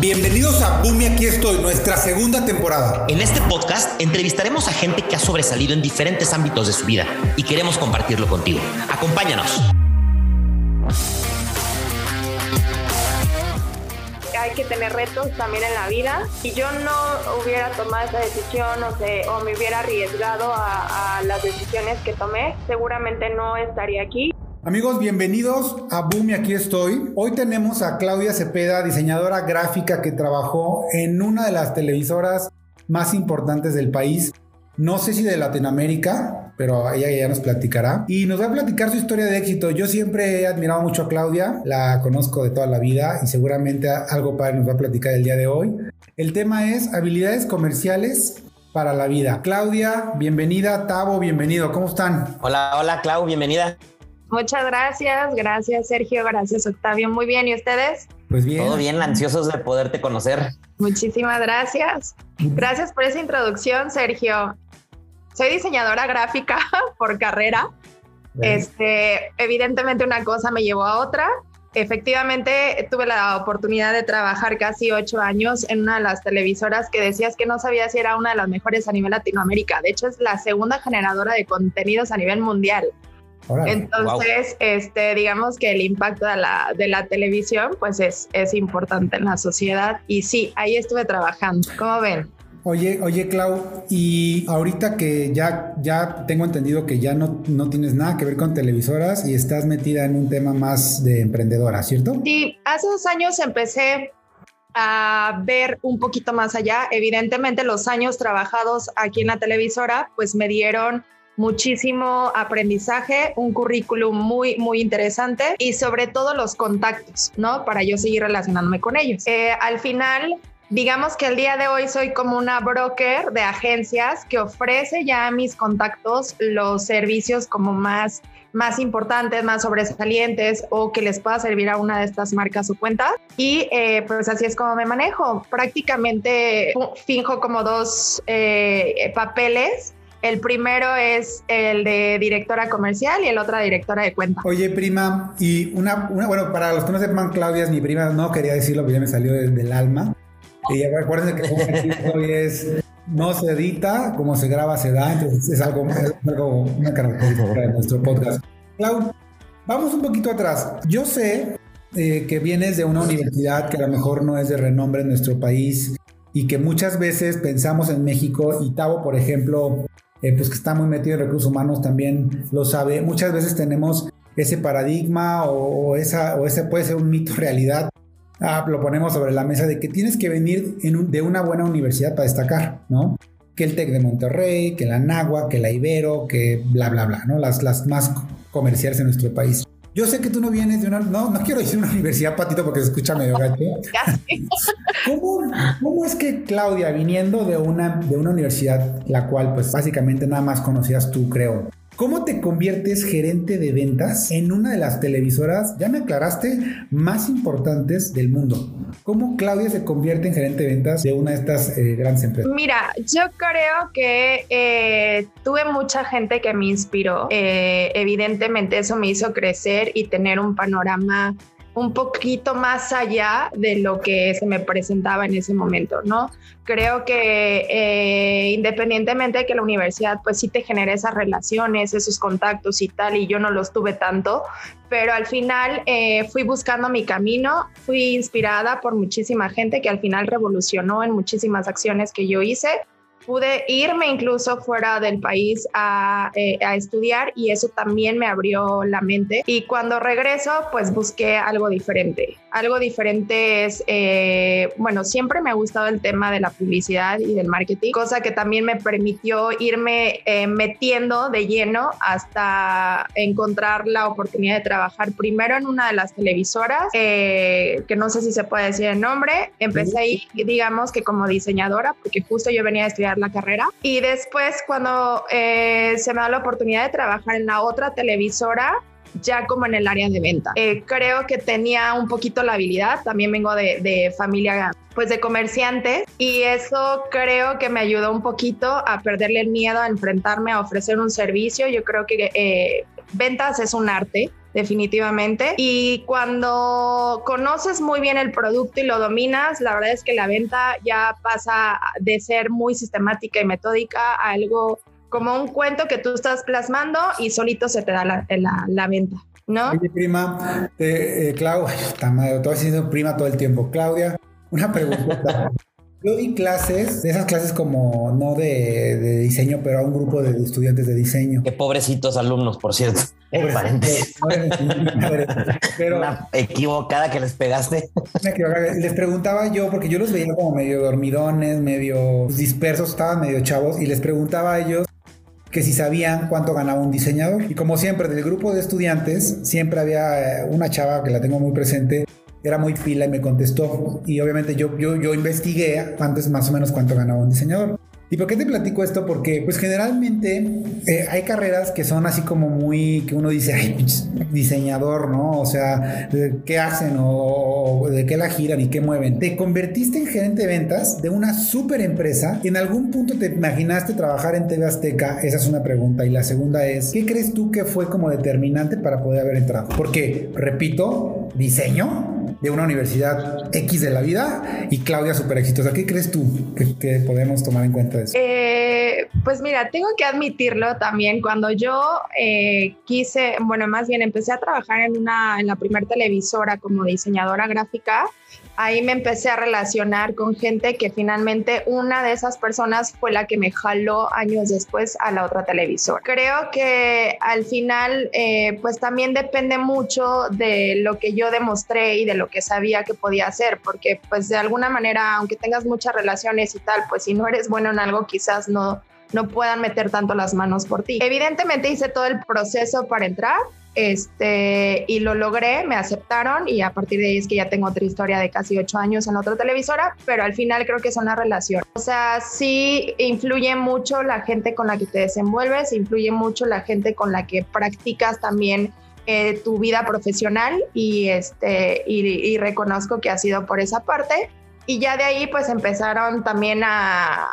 Bienvenidos a Boom aquí estoy, nuestra segunda temporada. En este podcast entrevistaremos a gente que ha sobresalido en diferentes ámbitos de su vida y queremos compartirlo contigo. Acompáñanos. Hay que tener retos también en la vida. Si yo no hubiera tomado esa decisión o, o me hubiera arriesgado a, a las decisiones que tomé, seguramente no estaría aquí. Amigos, bienvenidos a Boom y aquí estoy. Hoy tenemos a Claudia Cepeda, diseñadora gráfica que trabajó en una de las televisoras más importantes del país. No sé si de Latinoamérica, pero ella ya nos platicará. Y nos va a platicar su historia de éxito. Yo siempre he admirado mucho a Claudia, la conozco de toda la vida y seguramente algo para nos va a platicar el día de hoy. El tema es habilidades comerciales para la vida. Claudia, bienvenida. Tavo, bienvenido. ¿Cómo están? Hola, hola, Clau, bienvenida. Muchas gracias, gracias Sergio, gracias Octavio. Muy bien, ¿y ustedes? Pues bien. Todo bien, ansiosos de poderte conocer. Muchísimas gracias. Gracias por esa introducción, Sergio. Soy diseñadora gráfica por carrera. Este, evidentemente una cosa me llevó a otra. Efectivamente, tuve la oportunidad de trabajar casi ocho años en una de las televisoras que decías que no sabía si era una de las mejores a nivel Latinoamérica. De hecho, es la segunda generadora de contenidos a nivel mundial. Entonces, este, digamos que el impacto de la, de la televisión, pues es, es importante en la sociedad. Y sí, ahí estuve trabajando. ¿Cómo ven? Oye, oye, Clau, y ahorita que ya, ya tengo entendido que ya no, no tienes nada que ver con televisoras y estás metida en un tema más de emprendedora, ¿cierto? Sí, hace dos años empecé a ver un poquito más allá. Evidentemente, los años trabajados aquí en la televisora, pues me dieron muchísimo aprendizaje, un currículum muy, muy interesante y sobre todo los contactos, ¿no? Para yo seguir relacionándome con ellos. Eh, al final, digamos que el día de hoy soy como una broker de agencias que ofrece ya a mis contactos los servicios como más más importantes, más sobresalientes o que les pueda servir a una de estas marcas o cuentas. Y eh, pues así es como me manejo. Prácticamente finjo como dos eh, papeles el primero es el de directora comercial y el otro directora de cuenta. Oye, prima, y una, bueno, para los que no sepan, Claudia es mi prima, no quería decirlo, pero ya me salió del, alma. Y recuerden que hoy es no se edita, como se graba se da, entonces es algo, es algo una característica de nuestro podcast. Clau, vamos un poquito atrás. Yo sé eh, que vienes de una universidad que a lo mejor no es de renombre en nuestro país y que muchas veces pensamos en México y Tavo, por ejemplo, eh, pues que está muy metido en recursos humanos también lo sabe. Muchas veces tenemos ese paradigma o, esa, o ese puede ser un mito realidad. Ah, lo ponemos sobre la mesa de que tienes que venir de una buena universidad para destacar, ¿no? Que el TEC de Monterrey, que la Nagua, que la Ibero, que bla, bla, bla, ¿no? Las, las más comerciales en nuestro país. Yo sé que tú no vienes de una, no, no quiero decir una universidad, Patito, porque se escucha medio gacho. ¿Cómo, ¿Cómo, es que Claudia, viniendo de una, de una universidad, la cual pues básicamente nada más conocías tú, creo, ¿Cómo te conviertes gerente de ventas en una de las televisoras, ya me aclaraste, más importantes del mundo? ¿Cómo Claudia se convierte en gerente de ventas de una de estas eh, grandes empresas? Mira, yo creo que eh, tuve mucha gente que me inspiró. Eh, evidentemente eso me hizo crecer y tener un panorama un poquito más allá de lo que se me presentaba en ese momento, ¿no? Creo que eh, independientemente de que la universidad pues sí te genere esas relaciones, esos contactos y tal, y yo no los tuve tanto, pero al final eh, fui buscando mi camino, fui inspirada por muchísima gente que al final revolucionó en muchísimas acciones que yo hice pude irme incluso fuera del país a, eh, a, estudiar y eso también me abrió la mente. Y cuando regreso, pues busqué algo diferente. Algo diferente es, eh, bueno, siempre me ha gustado el tema de la publicidad y del marketing, cosa que también me permitió irme eh, metiendo de lleno hasta encontrar la oportunidad de trabajar primero en una de las televisoras, que no sé si se puede decir el nombre. Empecé ahí, digamos que como diseñadora, porque justo yo venía a estudiar la carrera. Y después cuando eh, se me da la oportunidad de trabajar en la otra televisora, ya como en el área de venta. Eh, creo que tenía un poquito la habilidad, también vengo de, familia pues de comerciantes y eso creo que me ayudó un poquito a perderle el miedo a enfrentarme a ofrecer un servicio. Yo creo que eh, ventas es un arte definitivamente. Y cuando conoces muy bien el producto y lo dominas, la verdad es que la venta ya pasa de ser muy sistemática y metódica a algo como un cuento que tú estás plasmando y solito se te da la, la, venta. ¿No? Prima, eh, Claudia, todo siendo prima todo el tiempo. Claudia, una pregunta. Yo di clases, de esas clases como no de, diseño, pero a un grupo de estudiantes de diseño. Qué pobrecitos alumnos, por cierto. Pero, Una equivocada que les pegaste. Les preguntaba yo, porque yo los veía como medio dormidones, medio dispersos, estaban medio chavos, y les preguntaba a ellos que si sabían cuánto ganaba un diseñador. Y como siempre, del grupo de estudiantes, siempre había eh, una chava que la tengo muy presente, era muy fila y me contestó. Y obviamente yo, yo, yo investigué cuánto es más o menos cuánto ganaba un diseñador. ¿Y por qué te platico esto? Porque pues generalmente eh, hay carreras que son así como muy, que uno dice, ay, diseñador, ¿no? O sea, ¿qué hacen o, de qué la giran y qué mueven? Te convertiste en gerente de ventas de una super empresa y en algún punto te imaginaste trabajar en TV Azteca. Esa es una pregunta. Y la segunda es, ¿qué crees tú que fue como determinante para poder haber entrado? Porque, repito, diseño de una universidad X de la vida y Claudia súper exitosa. ¿Qué crees tú que, podemos tomar en cuenta eso? Eh, pues mira, tengo que admitirlo también. Cuando yo eh, quise, bueno, más bien empecé a trabajar en, una, en la primera televisora como diseñadora gráfica, ahí me empecé a relacionar con gente que finalmente una de esas personas fue la que me jaló años después a la otra televisora. Creo que al final eh, pues también depende mucho de lo que yo demostré y de lo que sabía que podía hacer, porque pues de alguna manera, aunque tengas muchas relaciones y tal, pues si no eres bueno en algo quizás no no puedan meter tanto las manos por ti. Evidentemente hice todo el proceso para entrar, este, y lo logré, me aceptaron y a partir de ahí es que ya tengo otra historia de casi ocho años en otra televisora, pero al final creo que es una relación. O sea, sí influye mucho la gente con la que te desenvuelves, influye mucho la gente con la que practicas también eh, tu vida profesional y, este, y reconozco que ha sido por esa parte y ya de ahí pues empezaron también a,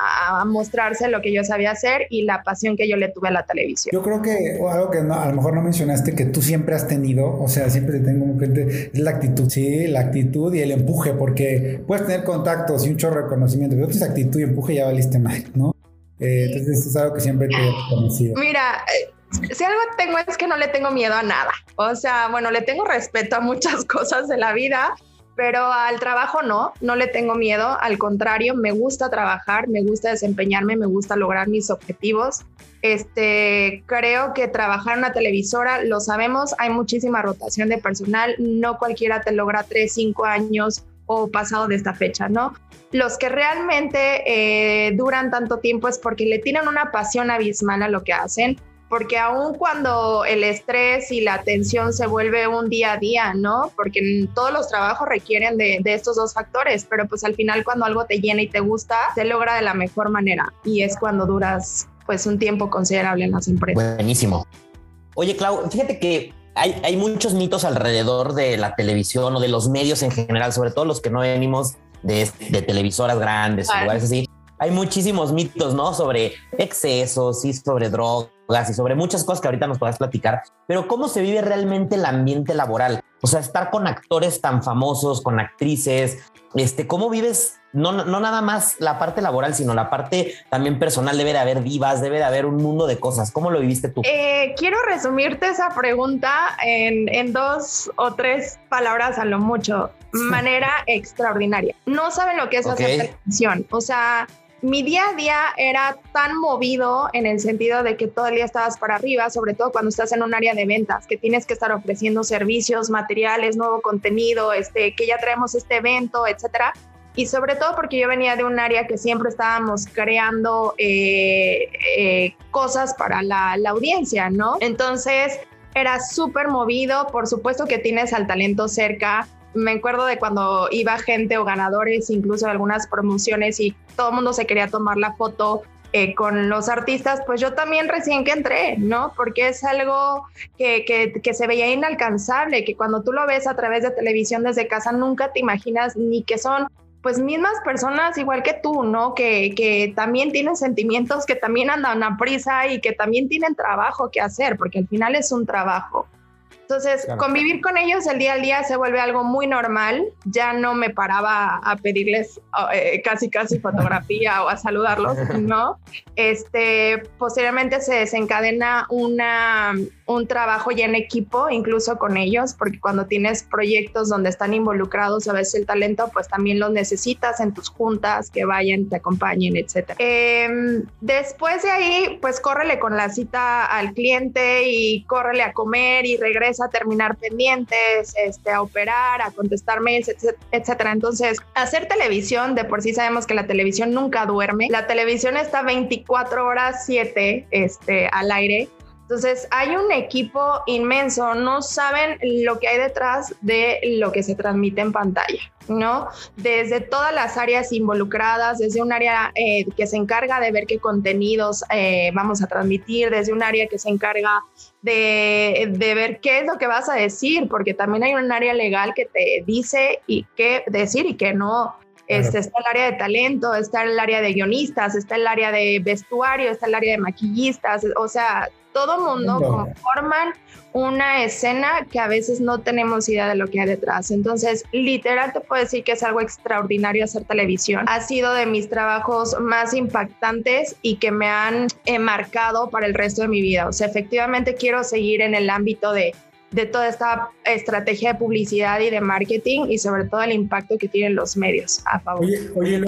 mostrarse lo que yo sabía hacer y la pasión que yo le tuve a la televisión. Yo creo que algo que a lo mejor no mencionaste que tú siempre has tenido, o sea, siempre te tengo gente, es la actitud, sí, la actitud y el empuje, porque puedes tener contactos y un chorro de conocimiento, pero tienes actitud y empuje ya valiste mal, ¿no? Eh, entonces es algo que siempre te he conocido. Mira, eh, si algo tengo es que no le tengo miedo a nada. O sea, bueno, le tengo respeto a muchas cosas de la vida, pero al trabajo no, no le tengo miedo, al contrario, me gusta trabajar, me gusta desempeñarme, me gusta lograr mis objetivos. Este, creo que trabajar en una televisora, lo sabemos, hay muchísima rotación de personal, no cualquiera te logra tres, cinco años o pasado de esta fecha, ¿no? Los que realmente eh, duran tanto tiempo es porque le tienen una pasión abismal a lo que hacen, porque aun cuando el estrés y la tensión se vuelve un día a día, ¿no? Porque todos los trabajos requieren de, estos dos factores, pero pues al final cuando algo te llena y te gusta, se logra de la mejor manera y es cuando duras pues un tiempo considerable en las empresas. Buenísimo. Oye, Clau, fíjate que hay, hay muchos mitos alrededor de la televisión o de los medios en general, sobre todo los que no venimos de, de televisoras grandes o lugares así hay muchísimos mitos, ¿no? Sobre excesos y sobre drogas y sobre muchas cosas que ahorita nos puedas platicar, pero ¿cómo se vive realmente el ambiente laboral? O sea, estar con actores tan famosos, con actrices, este, ¿cómo vives? No, no nada más la parte laboral, sino la parte también personal. Debe de haber vivas, debe de haber un mundo de cosas. ¿Cómo lo viviste tú? Eh, quiero resumirte esa pregunta en, en dos o tres palabras a lo mucho. Manera extraordinaria. No saben lo que es hacer televisión. O sea, mi día a día era tan movido en el sentido de que todo el día estabas para arriba, sobre todo cuando estás en un área de ventas, que tienes que estar ofreciendo servicios, materiales, nuevo contenido, este, que ya traemos este evento, etcétera. Y sobre todo porque yo venía de un área que siempre estábamos creando eh, eh, cosas para la, la audiencia, ¿no? Entonces era súper movido, por supuesto que tienes al talento cerca, me acuerdo de cuando iba gente o ganadores, incluso de algunas promociones y todo el mundo se quería tomar la foto eh, con los artistas, pues yo también recién que entré, ¿no? Porque es algo que, que, que, se veía inalcanzable, que cuando tú lo ves a través de televisión desde casa nunca te imaginas ni que son pues mismas personas igual que tú, ¿no? Que, que también tienen sentimientos, que también andan a prisa y que también tienen trabajo que hacer, porque al final es un trabajo. Entonces, convivir con ellos el día al día se vuelve algo muy normal. Ya no me paraba a pedirles eh, casi, casi fotografía o a saludarlos, ¿no? Este, posteriormente se desencadena una, un trabajo ya en equipo, incluso con ellos, porque cuando tienes proyectos donde están involucrados a veces el talento, pues también los necesitas en tus juntas, que vayan, te acompañen, etc. Em, después de ahí, pues córrele con la cita al cliente y córrele a comer y regresa a terminar pendientes, este, a operar, a contestar mails, etcétera. Entonces, hacer televisión, de por sí sabemos que la televisión nunca duerme. La televisión está 24 horas 7 este, al aire. Entonces, hay un equipo inmenso, no saben lo que hay detrás de lo que se transmite en pantalla, ¿no? Desde todas las áreas involucradas, desde un área eh, que se encarga de ver qué contenidos eh, vamos a transmitir, desde un área que se encarga de, de, ver qué es lo que vas a decir, porque también hay un área legal que te dice y qué decir y qué no. Este, está el área de talento, está el área de guionistas, está el área de vestuario, está el área de maquillistas, o sea, todo mundo conforman una escena que a veces no tenemos idea de lo que hay detrás. Entonces, literal te puedo decir que es algo extraordinario hacer televisión. Ha sido de mis trabajos más impactantes y que me han eh, marcado para el resto de mi vida. O sea, efectivamente quiero seguir en el ámbito de de toda esta estrategia de publicidad y de marketing y sobre todo el impacto que tienen los medios a favor. Oye, oye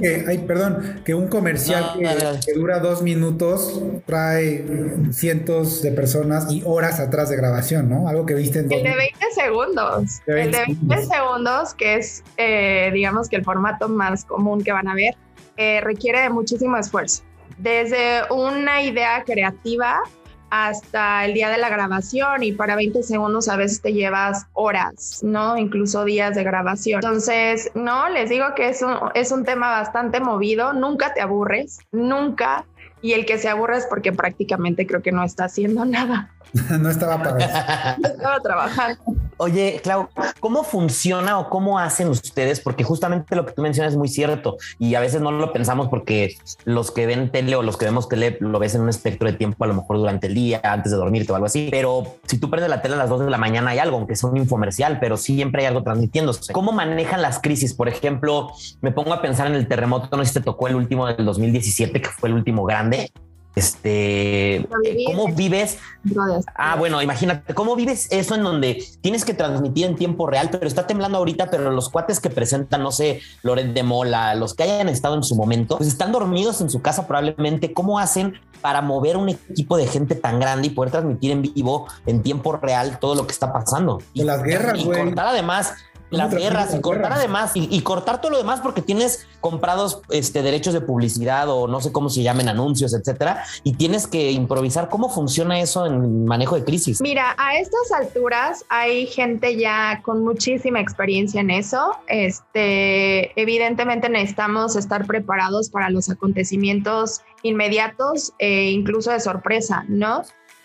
que, ay, perdón, que un comercial que, dura dos minutos trae cientos de personas y horas atrás de grabación, ¿no? Algo que viste en El de 20 segundos. el de 20 segundos, que es, eh, digamos que el formato más común que van a ver, eh, requiere de muchísimo esfuerzo. Desde una idea creativa hasta el día de la grabación y para 20 segundos a veces te llevas horas, ¿no? Incluso días de grabación. Entonces, no, les digo que es un, es un tema bastante movido, nunca te aburres, nunca. Y el que se aburre es porque prácticamente creo que no está haciendo nada. no estaba para estaba trabajando. Oye, Clau, ¿cómo funciona o cómo hacen ustedes? Porque justamente lo que tú mencionas es muy cierto y a veces no lo pensamos porque los que ven tele o los que vemos tele lo ves en un espectro de tiempo, a lo mejor durante el día, antes de dormirte o algo así. Pero si tú prendes la tele a las 2 de la mañana hay algo, aunque sea un infomercial, pero siempre hay algo transmitiéndose. ¿Cómo manejan las crisis? Por ejemplo, me pongo a pensar en el terremoto, no sé si te tocó el último del 2017, que fue el último grande. Este, ¿cómo vives? Ah, bueno, imagínate, ¿cómo vives eso en donde tienes que transmitir en tiempo real, pero está temblando ahorita, pero los cuates que presentan, no sé, Loret de Mola, los que hayan estado en su momento, pues están dormidos en su casa probablemente. ¿Cómo hacen para mover un equipo de gente tan grande y poder transmitir en vivo, en tiempo real, todo lo que está pasando? Y las guerras, y contar además las guerras y cortar además y, cortar todo lo demás porque tienes comprados este, derechos de publicidad o no sé cómo se llamen anuncios, etcétera, y tienes que improvisar. ¿Cómo funciona eso en manejo de crisis? Mira, a estas alturas hay gente ya con muchísima experiencia en eso. Este, evidentemente necesitamos estar preparados para los acontecimientos inmediatos e incluso de sorpresa, ¿no?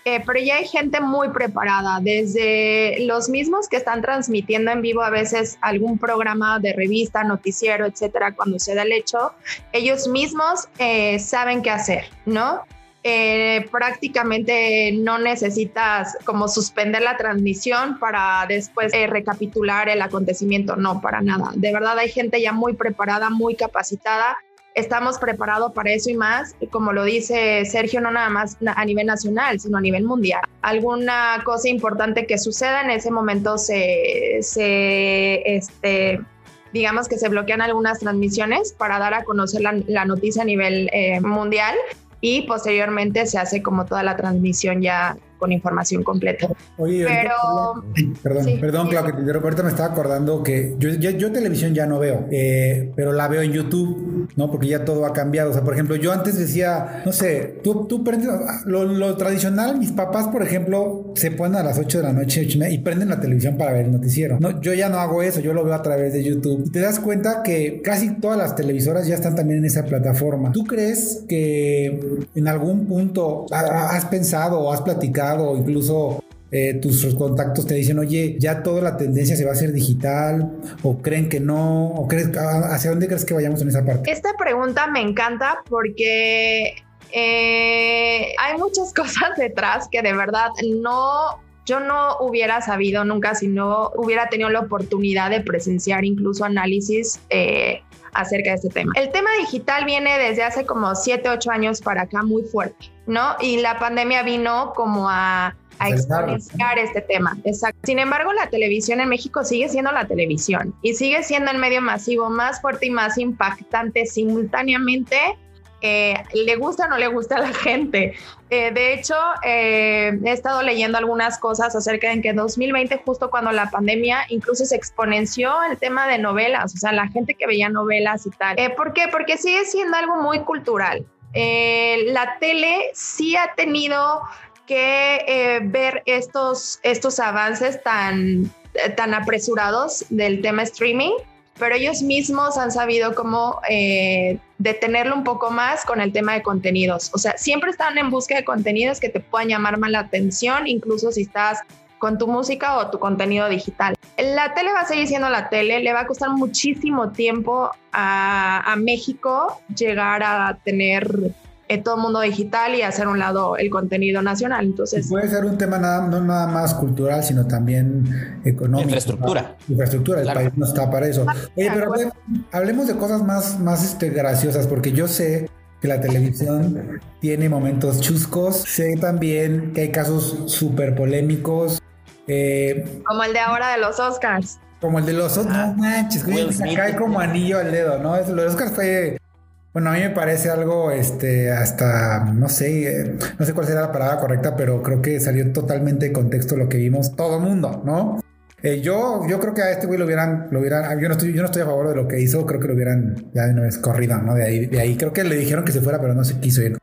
Eh, pero ya hay gente muy preparada, desde los mismos que están transmitiendo en vivo a veces algún programa de revista, noticiero, etcétera, cuando se da el hecho, ellos mismos eh, saben qué hacer, ¿no? Eh, prácticamente no necesitas como suspender la transmisión para después recapitular el acontecimiento, no, para nada. De verdad hay gente ya muy preparada, muy capacitada estamos preparados para eso y más, como lo dice Sergio, no nada más a nivel nacional, sino a nivel mundial. Alguna cosa importante que suceda en ese momento se, se este, digamos que se bloquean algunas transmisiones para dar a conocer la, noticia a nivel eh, mundial y posteriormente se hace como toda la transmisión ya con información completa. Oye, pero... Perdón, perdón, claro, que ahorita me estaba acordando que yo, yo, televisión ya no veo, eh, pero la veo en YouTube, ¿no? Porque ya todo ha cambiado. O sea, por ejemplo, yo antes decía, no sé, tú, tú prendes, lo, tradicional, mis papás, por ejemplo, se ponen a las 8 de la noche y prenden la televisión para ver el noticiero. No, yo ya no hago eso, yo lo veo a través de YouTube. Y te das cuenta que casi todas las televisoras ya están también en esa plataforma. ¿Tú crees que en algún punto has pensado o has platicado o incluso eh, tus contactos te dicen, oye, ya toda la tendencia se va a hacer digital, o creen que no, o crees, hacia dónde crees que vayamos en esa parte? Esta pregunta me encanta porque eh, hay muchas cosas detrás que de verdad no yo no hubiera sabido nunca si no hubiera tenido la oportunidad de presenciar incluso análisis eh, acerca de este tema. El tema digital viene desde hace como 7, 8 años para acá muy fuerte, ¿no? Y la pandemia vino como a a exponenciar este tema. Exacto. Sin embargo, la televisión en México sigue siendo la televisión y sigue siendo el medio masivo más fuerte y más impactante simultáneamente. Eh, le gusta o no le gusta a la gente. Eh, de hecho, eh, he estado leyendo algunas cosas acerca de que en 2020, justo cuando la pandemia, incluso se exponenció el tema de novelas, o sea, la gente que veía novelas y tal. ¿Por qué? Porque sigue siendo algo muy cultural. la tele sí ha tenido que ver estos, estos avances tan, tan apresurados del tema streaming, pero ellos mismos han sabido cómo eh, detenerlo un poco más con el tema de contenidos. O sea, siempre están en busca de contenidos que te puedan llamar más la atención, incluso si estás con tu música o tu contenido digital. La tele va a seguir siendo la tele, le va a costar muchísimo tiempo a, a México llegar a tener en todo el mundo digital y hacer un lado el contenido nacional. Entonces puede ser un tema nada, no nada más cultural, sino también económico. Infraestructura. Infraestructura, el país no está para eso. Oye, pero hablemos de cosas más, más este, graciosas, porque yo sé que la televisión tiene momentos chuscos, sé también que hay casos súper polémicos. Eh, como el de ahora de los Oscars. Como el de los Oscars, no ah, manches, cae como anillo al dedo, ¿no? Los Oscars fue bueno, a mí me parece algo, este, hasta, no sé, no sé cuál será la palabra correcta, pero creo que salió totalmente de contexto lo que vimos todo el mundo, ¿no? Eh, yo, yo creo que a este güey lo hubieran, lo hubieran, yo no estoy, yo no estoy a favor de lo que hizo, creo que lo hubieran ya de una vez corrido, ¿no? De ahí, de ahí, creo que le dijeron que se fuera, pero no se quiso ir.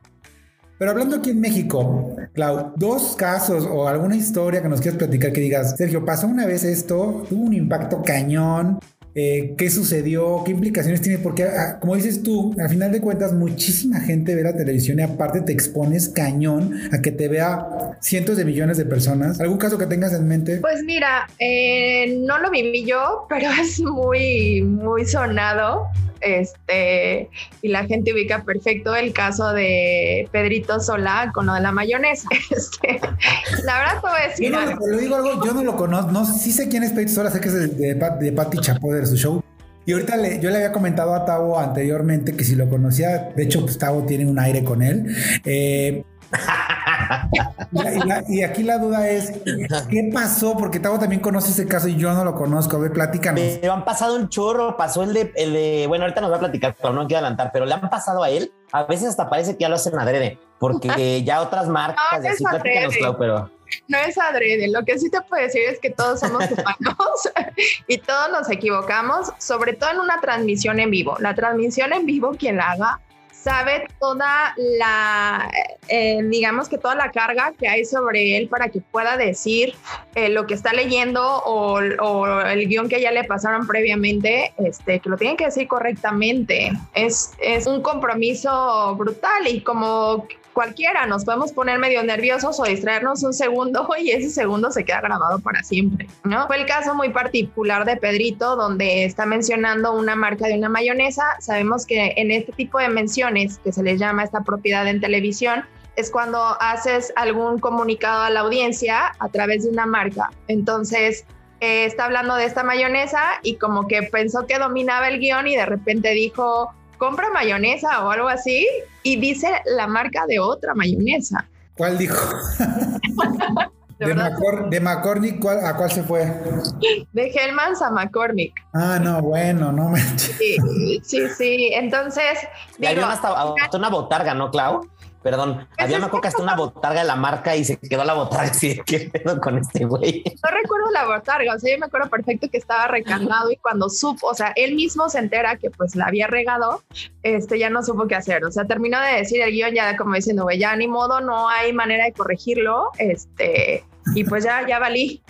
Pero hablando aquí en México, Clau, dos casos o alguna historia que nos quieras platicar que digas, Sergio, pasó una vez esto, tuvo un impacto cañón, eh, qué sucedió, qué implicaciones tiene, porque ah, como dices tú, al final de cuentas muchísima gente ve la televisión y aparte te expones cañón a que te vea cientos de millones de personas. ¿Algún caso que tengas en mente? Pues mira, eh, no lo viví yo, pero es muy, muy sonado este, y la gente ubica perfecto el caso de Pedrito Solá con lo de la mayonesa. Este, la verdad puedo decir. Yo no, lo digo algo, yo no lo conozco, no, sí sé quién es Pedrito Solá, sé que es de, de, Patti Chapoy de su show. Y ahorita le, yo le había comentado a Tavo anteriormente que si lo conocía, de hecho, pues Tavo tiene un aire con él. Eh, y, aquí la duda es, ¿qué pasó? Porque Tavo también conoce ese caso y yo no lo conozco. A ver, platícanos. Me han pasado un chorro, pasó el de, el de, bueno, ahorita nos va a platicar, pero no quiero adelantar, pero le han pasado a él. A veces hasta parece que ya lo hacen adrede, porque ya otras marcas, no, así, platícanos, pero... No es adrede, lo que sí te puedo decir es que todos somos humanos y todos nos equivocamos, sobre todo en una transmisión en vivo. La transmisión en vivo, quien la haga, sabe toda la, eh, digamos que toda la carga que hay sobre él para que pueda decir eh, lo que está leyendo o, el guion que ya le pasaron previamente, este, que lo tienen que decir correctamente. Es, es un compromiso brutal y como cualquiera, nos podemos poner medio nerviosos o distraernos un segundo y ese segundo se queda grabado para siempre, ¿no? Fue el caso muy particular de Pedrito, donde está mencionando una marca de una mayonesa. Sabemos que en este tipo de menciones, que se les llama esta propiedad en televisión, es cuando haces algún comunicado a la audiencia a través de una marca. Entonces, eh, está hablando de esta mayonesa y como que pensó que dominaba el guion y de repente dijo, compra mayonesa o algo así y dice la marca de otra mayonesa. ¿Cuál dijo? de, McCormick, ¿a cuál se fue? De Hellmans a McCormick. Ah, no, bueno, no me. Sí, sí, sí. Entonces. Digo, hasta, hasta una botarga, ¿no, Clau? Perdón, había me acuerdo hasta una botarga de la marca y se quedó la botarga así de qué pedo con este güey. No recuerdo la botarga, o sea, yo me acuerdo perfecto que estaba recargado y cuando supo, o sea, él mismo se entera que pues la había regado, este ya no supo qué hacer, o sea, terminó de decir el guion ya como diciendo, güey, ya ni modo, no hay manera de corregirlo, este, y pues ya, ya valí.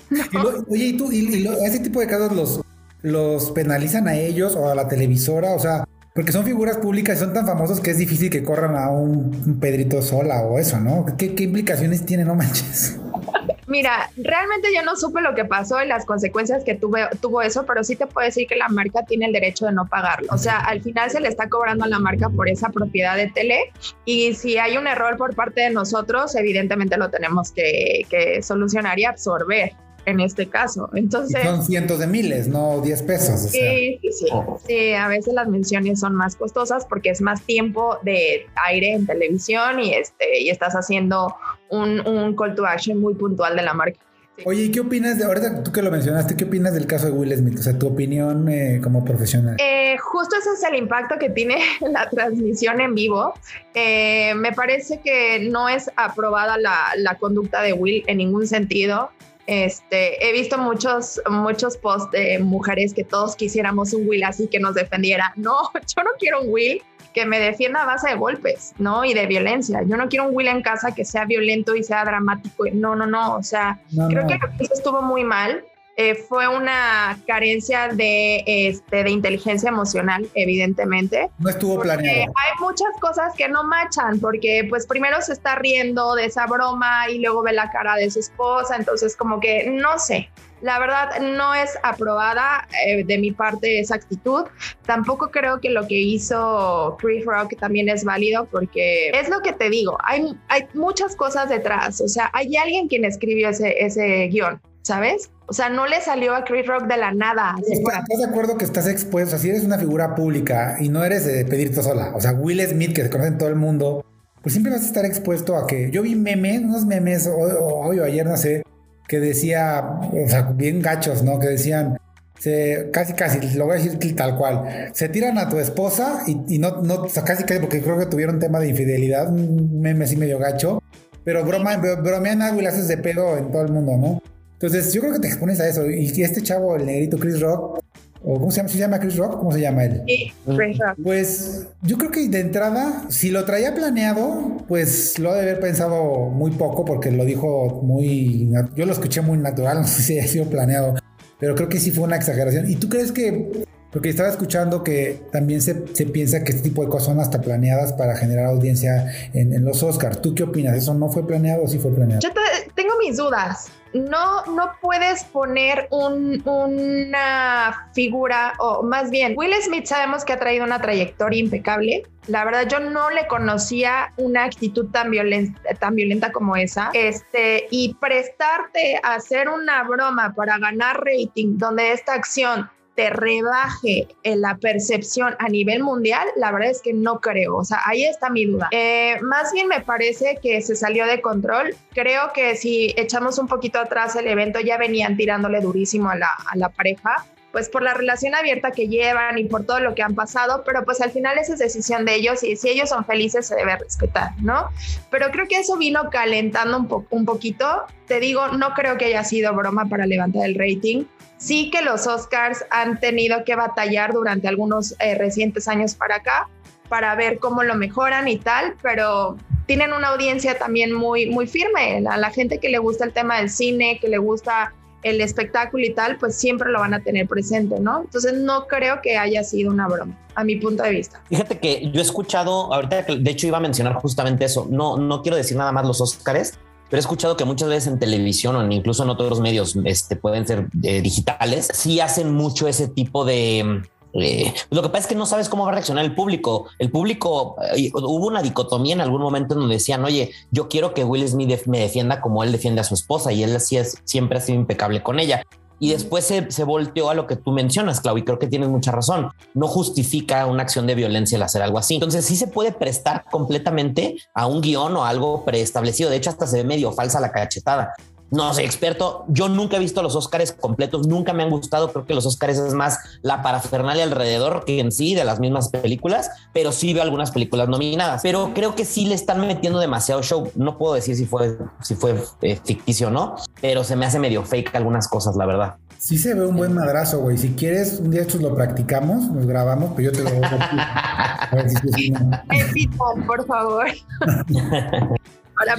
oye, ¿y tú, y, ese tipo de casos los, los penalizan a ellos o a la televisora? O sea, porque son figuras públicas y son tan famosos que es difícil que corran a un, Pedrito sola o eso, ¿no? ¿Qué, implicaciones tiene, no manches? Mira, realmente yo no supe lo que pasó y las consecuencias que tuve, tuvo eso, pero sí te puedo decir que la marca tiene el derecho de no pagarlo. O sea, al final se le está cobrando a la marca por esa propiedad de tele y si hay un error por parte de nosotros, evidentemente lo tenemos que, que solucionar y absorber en este caso. Entonces. son cientos de miles, no 10 pesos. sí, sí, sí. Sí, a veces las menciones son más costosas porque es más tiempo de aire en televisión y, este, y estás haciendo un, un call to action muy puntual de la marca. Oye, ¿y qué opinas de ahorita tú que lo mencionaste? ¿Qué opinas del caso de Will Smith? O sea, tu opinión eh, como profesional. Eh, justo ese es el impacto que tiene la transmisión en vivo. Eh, me parece que no es aprobada la, la conducta de Will en ningún sentido. Este, he visto muchos, muchos posts de mujeres que todos quisiéramos un Will así que nos defendiera. No, yo no quiero un Will que me defienda a base de golpes, ¿no? Y de violencia. Yo no quiero un Will en casa que sea violento y sea dramático. No, no, no. O sea, creo que lo que hizo estuvo muy mal. Eh, fue una carencia de, este, de inteligencia emocional, evidentemente. No estuvo planeado. Hay muchas cosas que no machan, porque pues primero se está riendo de esa broma y luego ve la cara de su esposa, entonces como que no sé. La verdad no es aprobada eh, de mi parte esa actitud. Tampoco creo que lo que hizo Chris Rock también es válido porque es lo que te digo, hay, hay muchas cosas detrás. O sea, hay alguien quien escribió ese, ese guion. ¿Sabes? O sea, no le salió a Chris Rock de la nada. ¿Estás de acuerdo que estás expuesto? Si eres una figura pública y no eres de pedirte sola, o sea, Will Smith, que se conoce en todo el mundo, pues siempre vas a estar expuesto a que. Yo vi memes, unos memes, hoy o ayer, no sé, que decía, o sea, bien gachos, ¿no? Que decían, se, casi, casi, lo voy a decir tal cual, se tiran a tu esposa y, no, no, o sea, casi, casi, porque creo que tuvieron tema de infidelidad, un meme así medio gacho, pero broma, bromean algo y le haces de pedo en todo el mundo, ¿no? Entonces, yo creo que te expones a eso. Y este chavo, el negrito Chris Rock, o ¿cómo se llama? ¿Se llama Chris Rock? ¿Cómo se llama él? Sí, Chris Rock. Pues yo creo que de entrada, si lo traía planeado, pues lo ha de haber pensado muy poco porque lo dijo muy. Yo lo escuché muy natural, no sé si haya sido planeado, pero creo que sí fue una exageración. ¿Y tú crees que.? Porque estaba escuchando que también se, piensa que este tipo de cosas son hasta planeadas para generar audiencia en, los Oscars. ¿Tú qué opinas? ¿Eso no fue planeado o sí fue planeado? Yo tengo mis dudas no, no puedes poner una figura, o más bien, Will Smith sabemos que ha traído una trayectoria impecable. La verdad, yo no le conocía una actitud tan violenta, tan violenta como esa. Este, y prestarte a hacer una broma para ganar rating, donde esta acción te rebaje en la percepción a nivel mundial, la verdad es que no creo. O sea, ahí está mi duda. Eh, más bien me parece que se salió de control. Creo que si echamos un poquito atrás el evento, ya venían tirándole durísimo a la, a la pareja pues por la relación abierta que llevan y por todo lo que han pasado, pero pues al final esa es decisión de ellos y si ellos son felices se debe respetar, ¿no? Pero creo que eso vino calentando un, un poquito. Te digo, no creo que haya sido broma para levantar el rating. Sí que los Oscars han tenido que batallar durante algunos eh, recientes años para acá para ver cómo lo mejoran y tal, pero tienen una audiencia también muy, muy firme. A la gente que le gusta el tema del cine, que le gusta el espectáculo y tal, pues siempre lo van a tener presente, ¿no? Entonces no creo que haya sido una broma, a mi punto de vista. Fíjate que yo he escuchado, ahorita de hecho iba a mencionar justamente eso, no, no quiero decir nada más los Oscars, pero he escuchado que muchas veces en televisión o incluso en otros medios este, pueden ser eh, digitales, sí hacen mucho ese tipo de... Eh, lo que pasa es que no sabes cómo va a reaccionar el público. El público, eh, hubo una dicotomía en algún momento en donde decían, oye, yo quiero que Will Smith me defienda como él defiende a su esposa y él así es, siempre ha sido impecable con ella y después se, volteó a lo que tú mencionas, Clau, y creo que tienes mucha razón. No justifica una acción de violencia el hacer algo así. Entonces sí se puede prestar completamente a un guion o algo preestablecido. De hecho, hasta se ve medio falsa la cachetada no soy experto. Yo nunca he visto los Oscars completos, nunca me han gustado. Creo que los Oscars es más la parafernalia alrededor que en sí de las mismas películas, pero sí veo algunas películas nominadas. Pero creo que sí le están metiendo demasiado show. No puedo decir si fue, si fue eh, ficticio o no, pero se me hace medio fake algunas cosas, la verdad. Sí se ve un buen madrazo, güey. Si quieres, un día estos lo practicamos, nos grabamos, pero yo te lo voy a decir. por favor. Para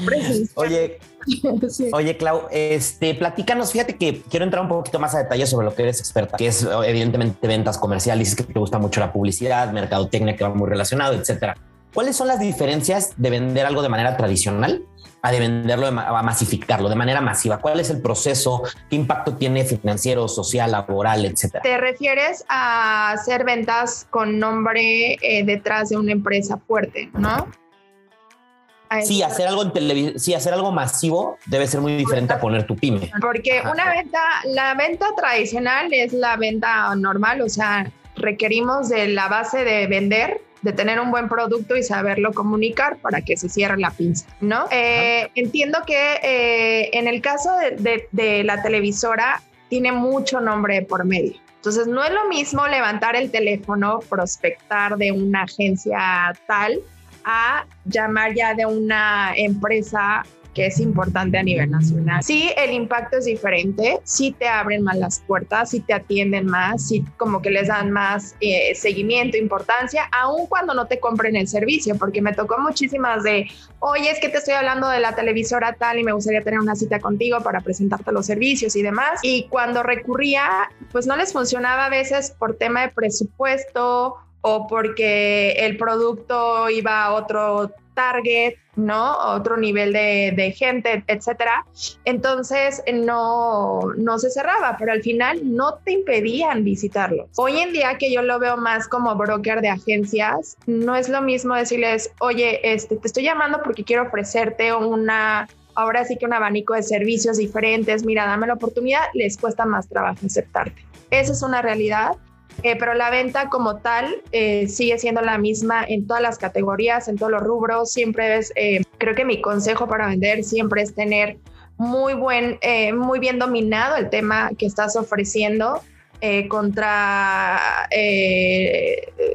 Oye, Oye, Clau, este, platícanos, fíjate que quiero entrar un poquito más a detalle sobre lo que eres experta, que es evidentemente ventas comerciales, que te gusta mucho la publicidad, mercadotecnia, que va muy relacionado, etcétera. ¿Cuáles son las diferencias de vender algo de manera tradicional a de venderlo, a masificarlo de manera masiva? ¿Cuál es el proceso? ¿Qué impacto tiene financiero, social, laboral, etcétera? ¿Te refieres a hacer ventas con nombre eh, detrás de una empresa fuerte, no? Sí, hacer algo en televisión, sí, hacer algo masivo debe ser muy diferente a poner tu pyme. Porque una venta, la venta tradicional es la venta normal, o sea, requerimos de la base de vender, de tener un buen producto y saberlo comunicar para que se cierre la pinza, ¿no? Eh, entiendo que eh, en el caso de, de la televisora tiene mucho nombre por medio. Entonces, no es lo mismo levantar el teléfono, prospectar de una agencia tal, a llamar ya de una empresa que es importante a nivel nacional. Sí, el impacto es diferente, sí te abren más las puertas, sí te atienden más, sí como que les dan más eh, seguimiento, importancia, aun cuando no te compren el servicio, porque me tocó muchísimas de, oye, es que te estoy hablando de la televisora tal y me gustaría tener una cita contigo para presentarte los servicios y demás. Y cuando recurría, pues no les funcionaba a veces por tema de presupuesto o porque el producto iba a otro target, ¿no? Otro nivel de, gente, etcétera. Entonces no, no se cerraba, pero al final no te impedían visitarlo. Hoy en día que yo lo veo más como broker de agencias, no es lo mismo decirles, oye, este, te estoy llamando porque quiero ofrecerte una ahora sí que un abanico de servicios diferentes, mira, dame la oportunidad, les cuesta más trabajo aceptarte. Esa es una realidad eh, pero la venta como tal eh, sigue siendo la misma en todas las categorías, en todos los rubros. Siempre es, eh, creo que mi consejo para vender siempre es tener muy buen, muy bien dominado el tema que estás ofreciendo. contra,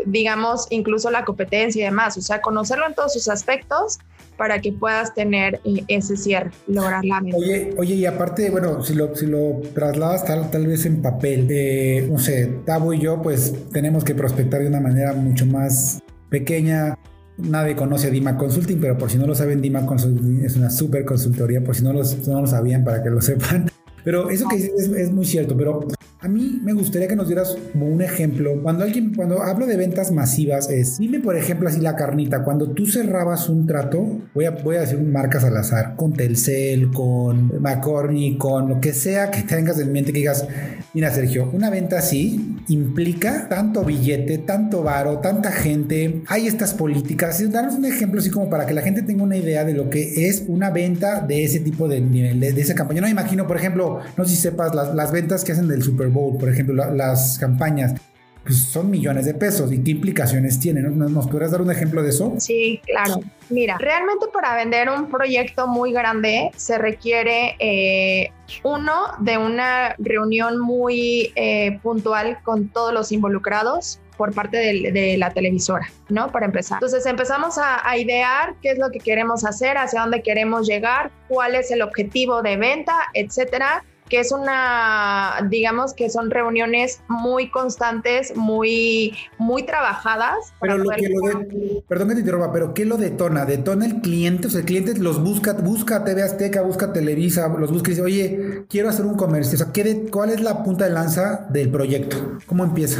digamos, incluso la competencia y demás. O sea, conocerlo en todos sus aspectos para que puedas tener eh, ese cierre, lograr la meta. Oye, oye, y aparte, bueno, si lo, si lo trasladas tal, tal vez en papel, eh, no sé, Tabo y yo, pues tenemos que prospectar de una manera mucho más pequeña. Nadie conoce a Dima Consulting, pero por si no lo saben, Dima Consulting es una super consultoría, por si no, los, no lo sabían, para que lo sepan. Pero eso que dices es, es, muy cierto, pero a mí me gustaría que nos dieras un ejemplo. Cuando alguien, cuando hablo de ventas masivas, es, dime por ejemplo así la carnita, cuando tú cerrabas un trato, voy a, voy a decir marcas al azar, con Telcel, con McCormick, con lo que sea que tengas en mente que digas, mira Sergio, una venta así implica tanto billete, tanto varo, tanta gente, hay estas políticas. Danos un ejemplo así como para que la gente tenga una idea de lo que es una venta de ese tipo de nivel, de, esa campaña. No imagino, por ejemplo, no sé si sepas, las, ventas que hacen del Super Bowl, por ejemplo, las campañas, pues son millones de pesos y qué implicaciones tienen. ¿Nos podrías dar un ejemplo de eso? Sí, claro. Mira, realmente para vender un proyecto muy grande se requiere eh, uno de una reunión muy eh, puntual con todos los involucrados por parte de, la televisora, ¿no? Para empezar. Entonces empezamos a, a, idear qué es lo que queremos hacer, hacia dónde queremos llegar, cuál es el objetivo de venta, etcétera que es una, digamos que son reuniones muy constantes, muy, muy trabajadas. Pero lo que lo de, perdón que te interrumpa, pero ¿qué lo detona? ¿Detona el cliente? O sea, el cliente los busca, busca TV Azteca, busca Televisa, los busca y dice, oye, quiero hacer un comercio. O sea, ¿cuál es la punta de lanza del proyecto? ¿Cómo empieza?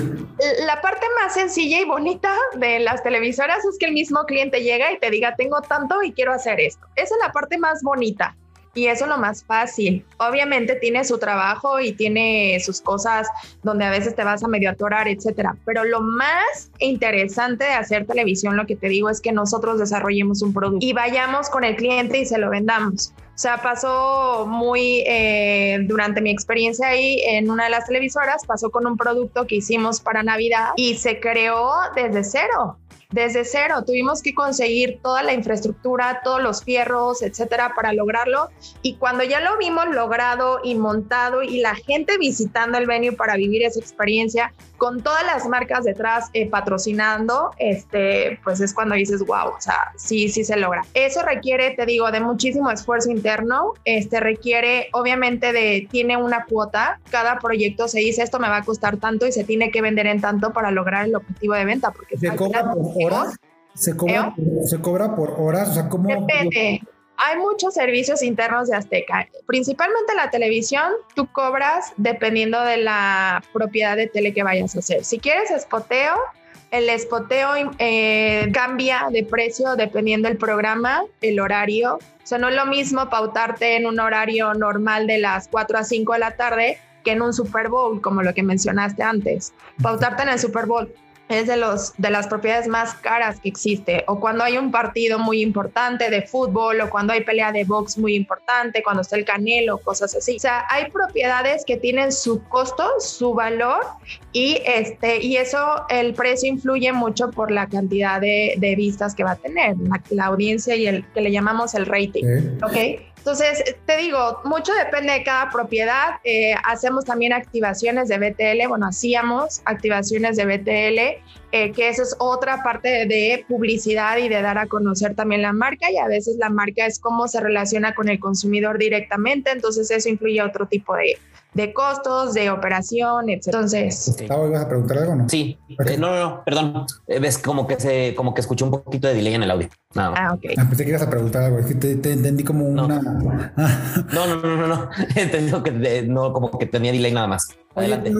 La parte más sencilla y bonita de las televisoras es que el mismo cliente llega y te diga, tengo tanto y quiero hacer esto. Esa es la parte más bonita. Y eso es lo más fácil. Obviamente tiene su trabajo y tiene sus cosas donde a veces te vas a medio atorar, etcétera. Pero lo más interesante de hacer televisión, lo que te digo, es que nosotros desarrollemos un producto y vayamos con el cliente y se lo vendamos. O sea, pasó muy, eh, durante mi experiencia ahí en una de las televisoras, pasó con un producto que hicimos para Navidad y se creó desde cero desde cero. Tuvimos que conseguir toda la infraestructura, todos los fierros, etcétera, para lograrlo. Y cuando ya lo vimos logrado y montado y la gente visitando el venue para vivir esa experiencia, con todas las marcas detrás eh, patrocinando, este, pues es cuando dices, wow, o sea, sí, sí se logra. Eso requiere, te digo, de muchísimo esfuerzo interno. Este requiere, obviamente, de, tiene una cuota. Cada proyecto se dice, esto me va a costar tanto y se tiene que vender en tanto para lograr el objetivo de venta. Porque se cobra horas? ¿Se cobra, ¿Eh? ¿Se cobra por horas? O sea, ¿cómo? Depende. Hay muchos servicios internos de Azteca. Principalmente la televisión, tú cobras dependiendo de la propiedad de tele que vayas a hacer. Si quieres espoteo, el espoteo eh, cambia de precio dependiendo del programa, el horario. O sea, no es lo mismo pautarte en un horario normal de las 4 a 5 de la tarde que en un Super Bowl, como lo que mencionaste antes. Pautarte en el Super Bowl es de, los, de las propiedades más caras que existe. O cuando hay un partido muy importante de fútbol, o cuando hay pelea de box muy importante, cuando está el canelo, cosas así. O sea, hay propiedades que tienen su costo, su valor, y, este, y eso, el precio influye mucho por la cantidad de, de vistas que va a tener, la, audiencia y el que le llamamos el rating. ¿Ok? Entonces, te digo, mucho depende de cada propiedad. Eh, hacemos también activaciones de BTL, bueno, hacíamos activaciones de BTL, eh, que eso es otra parte de publicidad y de dar a conocer también la marca y a veces la marca es cómo se relaciona con el consumidor directamente, entonces eso incluye otro tipo de, de costos, de operación, etc. Entonces, ¿ibas a preguntar algo no? Sí, eh, no, no, no, perdón. Eh, ves como que se, como que escuché un poquito de delay en el audio. Nada Ah, ok. Ah, pensé que ibas a preguntar algo, es que te, entendí como una. no, no, no, no, no. Entendí que no, como que tenía delay nada más. Adelante.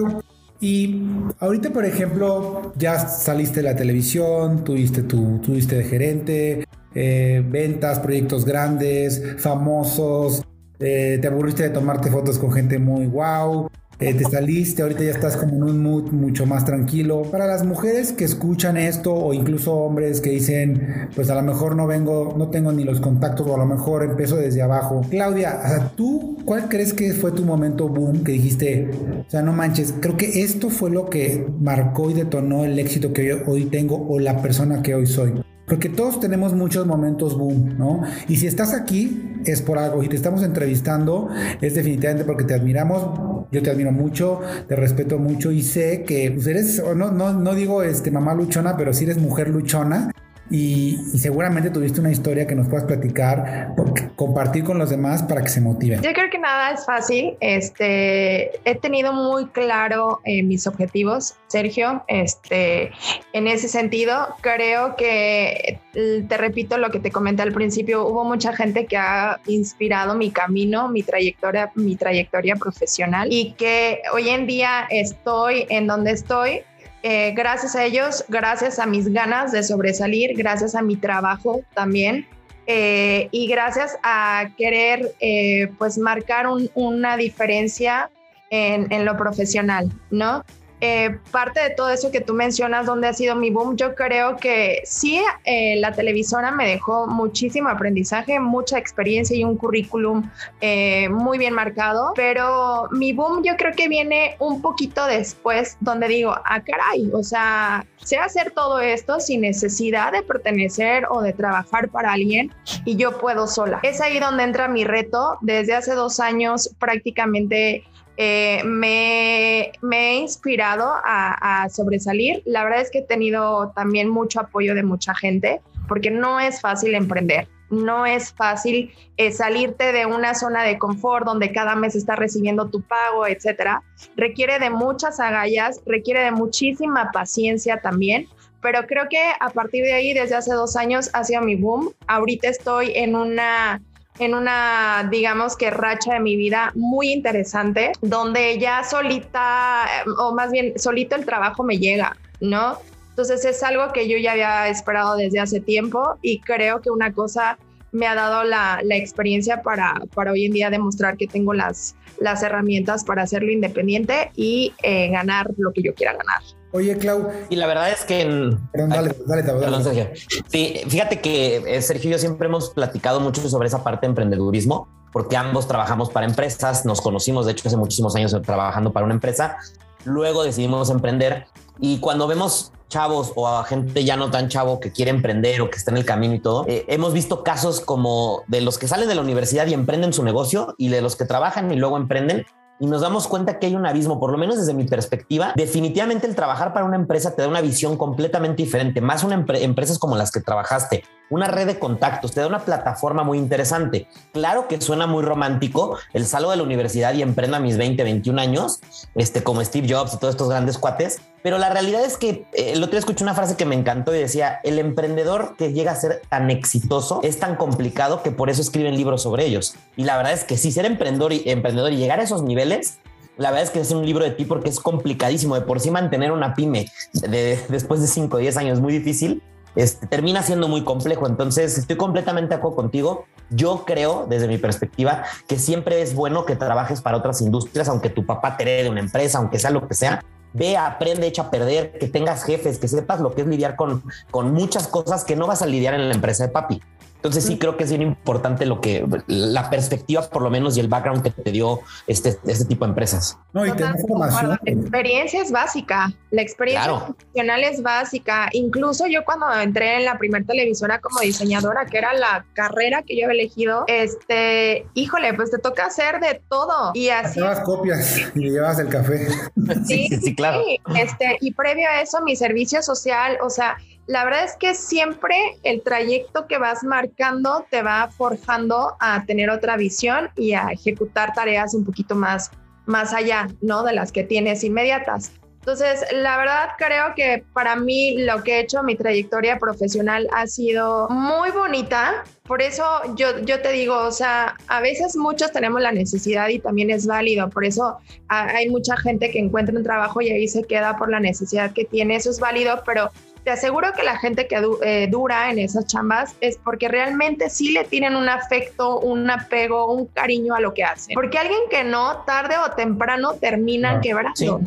y ahorita, por ejemplo, ya saliste de la televisión, tuviste tu, tuviste de gerente, eh, ventas, proyectos grandes, famosos, eh, te aburriste de tomarte fotos con gente muy wow, eh, te saliste, ahorita ya estás como en un mood mucho más tranquilo. Para las mujeres que escuchan esto o incluso hombres que dicen, pues a lo mejor no vengo, no tengo ni los contactos o a lo mejor empiezo desde abajo. Claudia, ¿tú cuál crees que fue tu momento boom que dijiste, o sea, no manches, creo que esto fue lo que marcó y detonó el éxito que yo hoy tengo o la persona que hoy soy? Porque todos tenemos muchos momentos boom, ¿no? Y si estás aquí es por algo. Y te estamos entrevistando es definitivamente porque te admiramos. Yo te admiro mucho, te respeto mucho y sé que pues, eres, no, no, no digo este, mamá luchona, pero sí eres mujer luchona y, seguramente tuviste una historia que nos puedas platicar, compartir con los demás para que se motiven. Yo creo que nada es fácil. Este, he tenido muy claro eh, mis objetivos, Sergio. Este, en ese sentido, creo que eh, te repito lo que te comenté al principio. Hubo mucha gente que ha inspirado mi camino, mi trayectoria, mi trayectoria profesional y que hoy en día estoy en donde estoy eh, gracias a ellos, gracias a mis ganas de sobresalir, gracias a mi trabajo también eh, y gracias a querer eh, pues marcar una diferencia en, en, lo profesional, ¿no? Eh, parte de todo eso que tú mencionas, donde ha sido mi boom, yo creo que sí, eh, la televisora me dejó muchísimo aprendizaje, mucha experiencia y un currículum eh, muy bien marcado, pero mi boom yo creo que viene un poquito después, donde digo, ah, caray, o sea, sé hacer todo esto sin necesidad de pertenecer o de trabajar para alguien y yo puedo sola. Es ahí donde entra mi reto. Desde hace dos años prácticamente eh, me, he inspirado a, sobresalir. La verdad es que he tenido también mucho apoyo de mucha gente, porque no es fácil emprender. No es fácil eh, salirte de una zona de confort donde cada mes estás recibiendo tu pago, etcétera. Requiere de muchas agallas, requiere de muchísima paciencia también, pero creo que a partir de ahí, desde hace dos años, ha sido mi boom. Ahorita estoy en una en una, digamos que racha de mi vida muy interesante, donde ya solita, o más bien solito el trabajo me llega, ¿no? Entonces es algo que yo ya había esperado desde hace tiempo y creo que una cosa me ha dado la, la experiencia para, para hoy en día demostrar que tengo las, las herramientas para hacerlo independiente y eh, ganar lo que yo quiera ganar. Oye, Clau. Y la verdad es que. Perdón, dale, dale, dale, Perdón, Sergio. Sí, fíjate que eh, Sergio y yo siempre hemos platicado mucho sobre esa parte de emprendedurismo, porque ambos trabajamos para empresas, nos conocimos, de hecho, hace muchísimos años trabajando para una empresa. Luego decidimos emprender y cuando vemos chavos o a gente ya no tan chavo que quiere emprender o que está en el camino y todo, eh, hemos visto casos como de los que salen de la universidad y emprenden su negocio y de los que trabajan y luego emprenden y nos damos cuenta que hay un abismo, por lo menos desde mi perspectiva. Definitivamente el trabajar para una empresa te da una visión completamente diferente, más una empresas como las que trabajaste, una red de contactos, te da una plataforma muy interesante. Claro que suena muy romántico el salgo de la universidad y emprendo a mis 20, 21 años, este, como Steve Jobs y todos estos grandes cuates, pero la realidad es que eh, el otro día escuché una frase que me encantó y decía, el emprendedor que llega a ser tan exitoso es tan complicado que por eso escriben libros sobre ellos. Y la verdad es que sí, ser emprendedor y, emprendedor y llegar a esos niveles la verdad es que es un libro de ti porque es complicadísimo. De por sí mantener una pyme de, después de 5 o 10 años es muy difícil. Este, termina siendo muy complejo. Entonces, estoy completamente de acuerdo contigo. Yo creo, desde mi perspectiva, que siempre es bueno que trabajes para otras industrias, aunque tu papá te herede una empresa, aunque sea lo que sea. Ve, aprende, echa a perder, que tengas jefes, que sepas lo que es lidiar con, con muchas cosas que no vas a lidiar en la empresa de papi. Entonces sí creo que es bien importante lo que la perspectiva por lo menos y el background que te dio este, este tipo de empresas. No, y tener formación. La experiencia es básica, la experiencia profesional es básica. Incluso yo cuando entré en la primera televisora como diseñadora, que era la carrera que yo había elegido, este, híjole, pues te toca hacer de todo. Y así. Llevas copias y llevas el café. Sí, sí, sí, claro. este, y previo a eso, mi servicio social, o sea, la verdad es que siempre el trayecto que vas marcando te va forjando a tener otra visión y a ejecutar tareas un poquito más, más allá, ¿no? De las que tienes inmediatas. Entonces, la verdad creo que para mí lo que he hecho, mi trayectoria profesional ha sido muy bonita. Por eso yo, yo te digo, o sea, a veces muchos tenemos la necesidad y también es válido. Por eso hay mucha gente que encuentra un trabajo y ahí se queda por la necesidad que tiene. Eso es válido, pero te aseguro que la gente que eh, dura en esas chambas es porque realmente sí le tienen un afecto, un apego, un cariño a lo que hacen. Porque alguien que no, tarde o temprano termina ah, quebrando.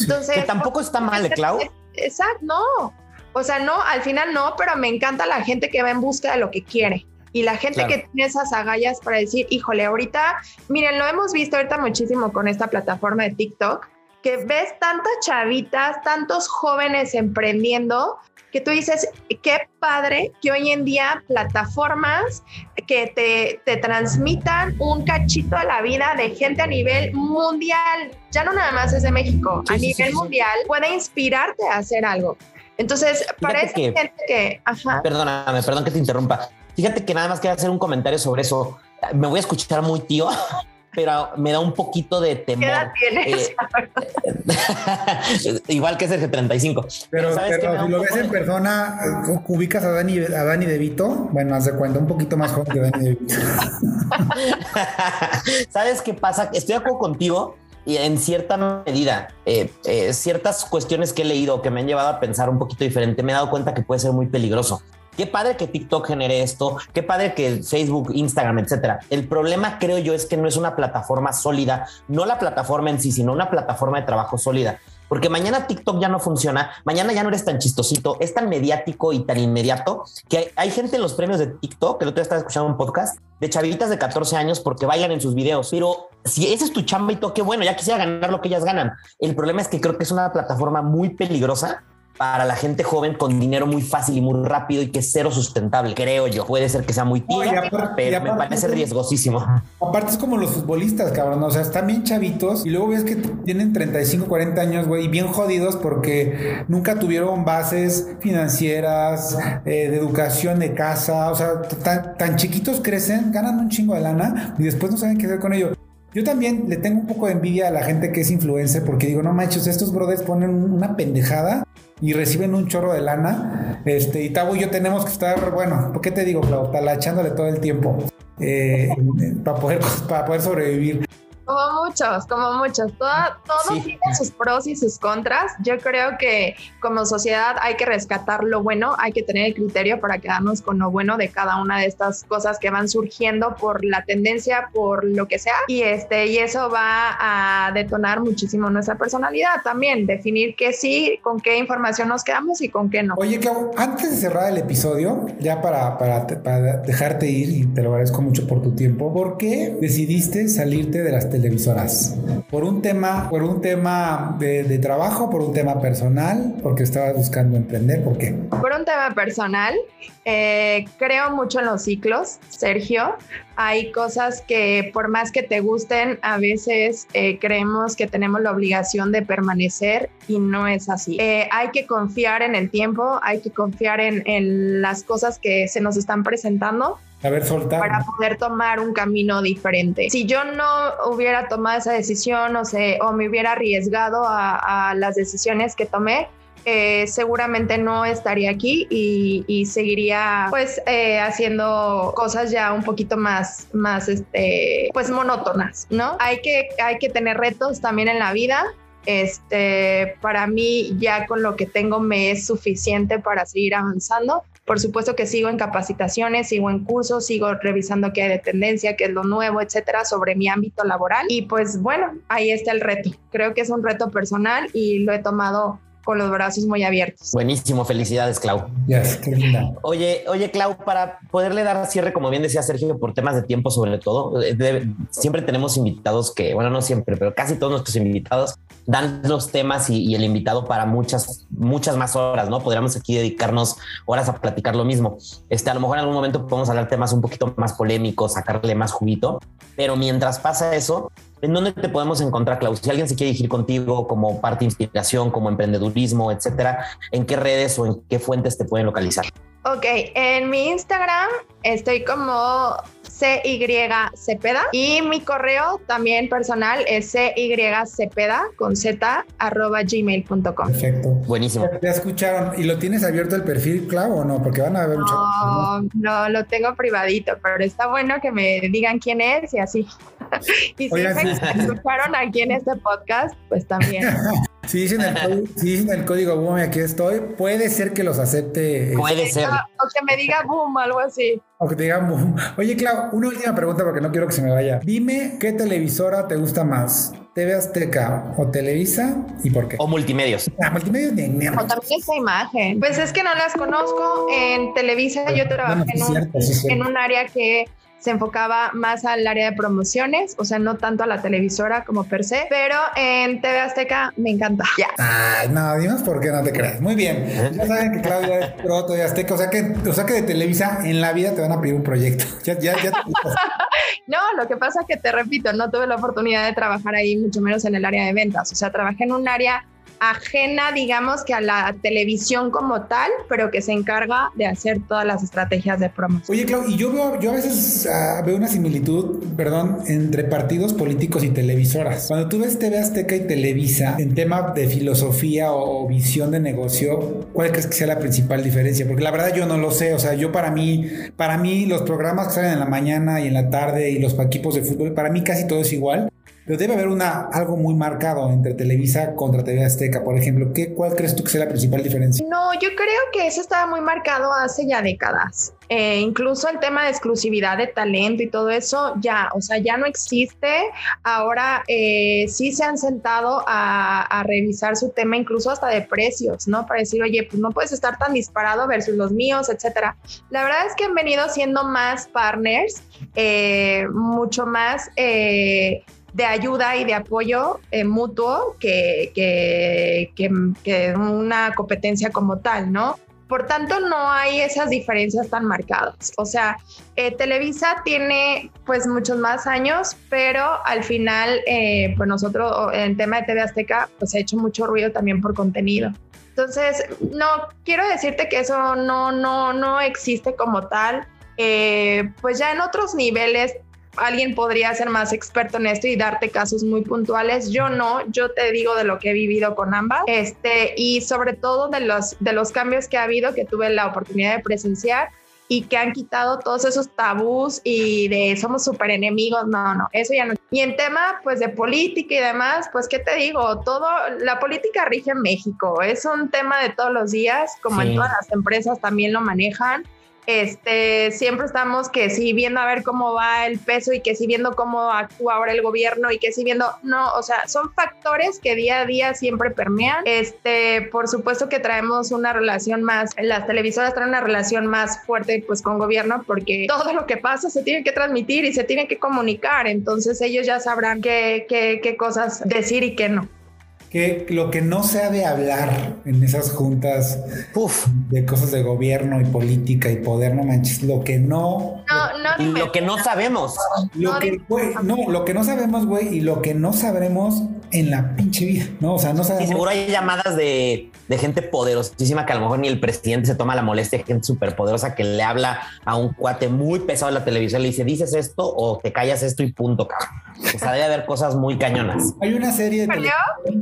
Entonces, que tampoco está mal, Clau. Exacto, no. O sea, no, al final no, pero me encanta la gente que va en busca de lo que quiere. Y la gente que tiene esas agallas para decir, híjole, ahorita, miren, lo hemos visto ahorita muchísimo con esta plataforma de TikTok, que ves tantas chavitas, tantos jóvenes emprendiendo, que tú dices, qué padre que hoy en día plataformas que te, te, transmitan un cachito de la vida de gente a nivel mundial, ya no nada más es de México, a nivel mundial, puede inspirarte a hacer algo. Entonces, parece que, gente que... Ajá. Perdóname, perdón que te interrumpa. Fíjate que nada más quiero hacer un comentario sobre eso. Me voy a escuchar muy tío, pero me da un poquito de temor. ¿Qué edad tienes? Eh, igual que ese 35. Pero, pero si lo ves en persona, ubicas a Dani, a Dani De Vito, bueno, haz de cuenta, un poquito más joven que Dani De Vito. ¿Sabes qué pasa? Estoy de acuerdo contigo y en cierta medida, eh, eh, ciertas cuestiones que he leído que me han llevado a pensar un poquito diferente, me he dado cuenta que puede ser muy peligroso. Qué padre que TikTok genere esto, qué padre que Facebook, Instagram, etcétera. El problema, creo yo, es que no es una plataforma sólida, no la plataforma en sí, sino una plataforma de trabajo sólida. Porque mañana TikTok ya no funciona, mañana ya no eres tan chistosito, es tan mediático y tan inmediato que hay, gente en los premios de TikTok, que el otro día estaba escuchando un podcast, de chavitas de 14 años porque bailan en sus videos. Pero si ese es tu chamba y todo, qué bueno, ya quisiera ganar lo que ellas ganan. El problema es que creo que es una plataforma muy peligrosa para la gente joven con dinero muy fácil y muy rápido y que es cero sustentable, creo yo. Puede ser que sea muy tía, pero me parece riesgosísimo. Aparte es como los futbolistas, cabrón, o sea, están bien chavitos y luego ves que tienen 35, 40 años, güey, y bien jodidos porque nunca tuvieron bases financieras, eh, de educación de casa, o sea, tan, tan chiquitos crecen, ganan un chingo de lana y después no saben qué hacer con ello. Yo también le tengo un poco de envidia a la gente que es influencer porque digo, no manches, estos brothers ponen una pendejada y reciben un chorro de lana. Este, y Tabo y yo tenemos que estar, bueno, ¿por qué te digo, Clau? Talachándole todo el tiempo eh, para, poder, para poder sobrevivir. Como muchos, como muchos. Todo, todo tiene sus pros y sus contras. Yo creo que como sociedad hay que rescatar lo bueno, hay que tener el criterio para quedarnos con lo bueno de cada una de estas cosas que van surgiendo por la tendencia, por lo que sea. Y este, y eso va a detonar muchísimo nuestra personalidad también. Definir qué sí, con qué información nos quedamos y con qué no. Oye, que antes de cerrar el episodio, ya para, para, para dejarte ir, y te lo agradezco mucho por tu tiempo, ¿por qué decidiste salirte de las televisoras? ¿Por un tema, por un tema de, trabajo, por un tema personal, porque estabas buscando emprender? ¿Por qué? Por un tema personal, eh, creo mucho en los ciclos, Sergio. Hay cosas que por más que te gusten, a veces eh, creemos que tenemos la obligación de permanecer y no es así. Eh, hay que confiar en el tiempo, hay que confiar en, en las cosas que se nos están presentando soltar. Para poder tomar un camino diferente. Si yo no hubiera tomado esa decisión, o, sé, o me hubiera arriesgado a, las decisiones que tomé, eh, seguramente no estaría aquí y, seguiría pues eh, haciendo cosas ya un poquito más, más este, pues monótonas, ¿no? Hay que, hay que tener retos también en la vida. Este, para mí ya con lo que tengo me es suficiente para seguir avanzando. Por supuesto que sigo en capacitaciones, sigo en cursos, sigo revisando qué hay de tendencia, qué es lo nuevo, etcétera, sobre mi ámbito laboral. Y pues bueno, ahí está el reto. Creo que es un reto personal y lo he tomado con los brazos muy abiertos. Buenísimo, felicidades, Clau. Yes, qué linda. Oye, oye, Clau, para poderle dar cierre, como bien decía Sergio, por temas de tiempo sobre todo, eh, siempre tenemos invitados que, bueno, no siempre, pero casi todos nuestros invitados dan los temas y, el invitado para muchas, muchas más horas, ¿no? Podríamos aquí dedicarnos horas a platicar lo mismo. Este, a lo mejor en algún momento podemos hablar temas un poquito más polémicos, sacarle más juguito, pero mientras pasa eso, ¿En dónde te podemos encontrar, Klaus? Si alguien se quiere dirigir contigo como parte de inspiración, como emprendedurismo, etcétera, ¿en qué redes o en qué fuentes te pueden localizar? Ok, en mi Instagram estoy como CY Cepeda y mi correo también personal es CYCepeda con Z arroba gmail.com. Perfecto. Buenísimo. ¿Te escucharon? ¿Y lo tienes abierto el perfil, Clau, o no? Porque van a ver mucho. No, no, lo tengo privadito, pero está bueno que me digan quién es y así. y si me escucharon aquí en este podcast, pues también. Si dicen el código, si dicen el código boom aquí estoy, puede ser que los acepte. Puede ser. O que me diga boom, algo así. O que te diga boom. Oye, Clau, una última pregunta porque no quiero que se me vaya. Dime qué televisora te gusta más. ¿TV Azteca o Televisa y por qué? O multimedios. Ah, multimedios de O también esa imagen. Pues es que no las conozco. En Televisa yo trabajé en un área que se enfocaba más al área de promociones, o sea, no tanto a la televisora como per se, pero en TV Azteca me encanta. Ya. Ay, no, dinos por qué no te creas. Muy bien. Ya saben que Claudia es pro TV Azteca, o sea que, o sea que de Televisa en la vida te van a pedir un proyecto. Ya, ya, ya. no, lo que pasa es que te repito, no tuve la oportunidad de trabajar ahí, mucho menos en el área de ventas. O sea, trabajé en un área ajena, digamos, que a la televisión como tal, pero que se encarga de hacer todas las estrategias de promoción. Oye, Clau, y yo veo, yo a veces ah, veo una similitud, perdón, entre partidos políticos y televisoras. Cuando tú ves TV Azteca y Televisa en tema de filosofía o visión de negocio, ¿cuál crees que sea la principal diferencia? Porque la verdad yo no lo sé, o sea, yo para mí, para mí los programas que salen en la mañana y en la tarde y los equipos de fútbol, para mí casi todo es igual. Pero debe haber una, algo muy marcado entre Televisa contra TV Azteca, por ejemplo. ¿qué, ¿Cuál crees tú que sea la principal diferencia? No, yo creo que eso estaba muy marcado hace ya décadas. Eh, incluso el tema de exclusividad de talento y todo eso ya, o sea, ya no existe. Ahora eh, sí se han sentado a, a, revisar su tema, incluso hasta de precios, ¿no? Para decir, oye, pues no puedes estar tan disparado versus los míos, etcétera. La verdad es que han venido siendo más partners, eh, mucho más de ayuda y de apoyo eh, mutuo que, que, una competencia como tal, ¿no? Por tanto, no hay esas diferencias tan marcadas. O sea, eh, Televisa tiene pues muchos más años, pero al final, eh, pues nosotros en tema de TV Azteca, pues ha hecho mucho ruido también por contenido. Entonces, no, quiero decirte que eso no, no, no existe como tal. pues ya en otros niveles alguien podría ser más experto en esto y darte casos muy puntuales. Yo no, yo te digo de lo que he vivido con ambas, este, y sobre todo de los, de los cambios que ha habido que tuve la oportunidad de presenciar y que han quitado todos esos tabús y de somos súper enemigos, no, no, eso ya no. Y en tema pues de política y demás, pues qué te digo, todo, la política rige en México, es un tema de todos los días, como en todas las empresas también lo manejan este, siempre estamos que sí viendo a ver cómo va el peso y que sí viendo cómo actúa ahora el gobierno y que sí viendo, no, o sea, son factores que día a día siempre permean. Este, por supuesto que traemos una relación más, las televisoras traen una relación más fuerte pues con gobierno porque todo lo que pasa se tiene que transmitir y se tiene que comunicar, entonces ellos ya sabrán qué, qué, qué cosas decir y qué no que lo que no se ha de hablar en esas juntas de cosas de gobierno y política y poder, no manches, lo que no... No, no, lo que no sabemos. Lo que, no, lo que no sabemos, güey, y lo que no sabremos en la pinche vida, ¿no? O sea, no sabemos. Sí, seguro hay llamadas de, de, gente poderosísima que a lo mejor ni el presidente se toma la molestia, gente súper poderosa que le habla a un cuate muy pesado en la televisión, le dice, dices esto o te callas esto y punto, cabrón. O sea, debe haber cosas muy cañonas. Hay una serie de...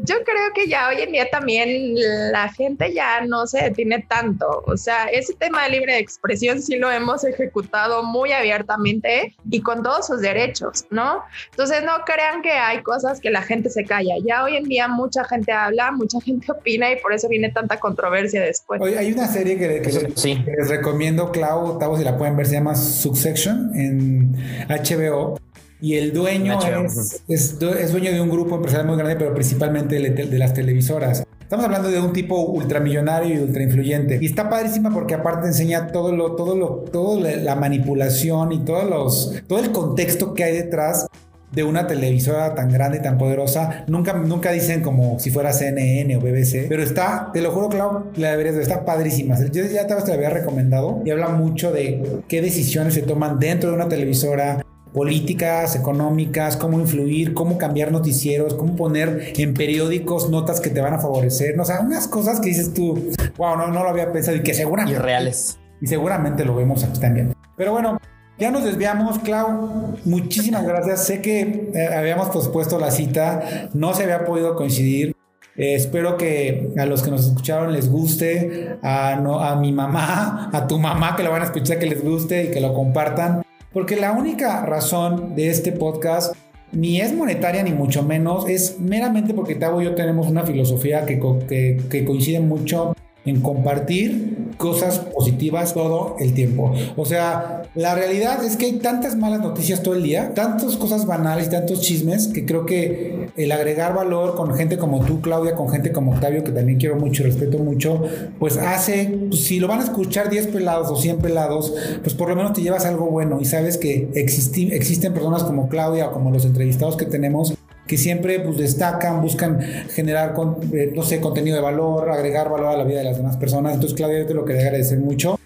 Yo, creo que ya hoy en día también la gente ya no se detiene tanto. O sea, ese tema de libre expresión sí lo hemos ejecutado muy abiertamente y con todos sus derechos, ¿no? Entonces no crean que hay cosas que la gente se calla. Ya hoy en día mucha gente habla, mucha gente opina y por eso viene tanta controversia después. Oye, hay una serie que, les recomiendo, Clau, Tavo, si la pueden ver, se llama Succession en HBO y el dueño es, es, dueño de un grupo empresarial muy grande, pero principalmente de, las televisoras. Estamos hablando de un tipo ultramillonario y ultra influyente. Y está padrísima porque aparte enseña todo lo, todo lo, toda la manipulación y todos los, todo el contexto que hay detrás de una televisora tan grande y tan poderosa. Nunca, nunca dicen como si fuera CNN o BBC, pero está, te lo juro, Clau, la deberías ver, está padrísima. Yo ya te la había recomendado y habla mucho de qué decisiones se toman dentro de una televisora, políticas económicas, cómo influir, cómo cambiar noticieros, cómo poner en periódicos notas que te van a favorecer, o sea, unas cosas que dices tú, wow, no, no lo había pensado y que seguramente... reales. Y seguramente lo vemos aquí también. Pero bueno, ya nos desviamos, Clau. Muchísimas gracias. Sé que eh, habíamos pospuesto la cita, no se había podido coincidir. Eh, espero que a los que nos escucharon les guste, a, no, a mi mamá, a tu mamá que lo van a escuchar que les guste y que lo compartan. Porque la única razón de este podcast ni es monetaria ni mucho menos, es meramente porque Tavo y yo tenemos una filosofía que, que, que coincide mucho en compartir cosas positivas todo el tiempo. O sea, la realidad es que hay tantas malas noticias todo el día, tantas cosas banales, tantos chismes, que creo que el agregar valor con gente como tú, Claudia, con gente como Octavio, que también quiero mucho y respeto mucho, pues hace, pues, si lo van a escuchar 10 pelados o 100 pelados, pues por lo menos te llevas algo bueno y sabes que existen personas como Claudia o como los entrevistados que tenemos que siempre pues, destacan, buscan generar, eh, no sé, contenido de valor, agregar valor a la vida de las demás personas. Entonces, Claudia, yo te lo quería agradecer mucho.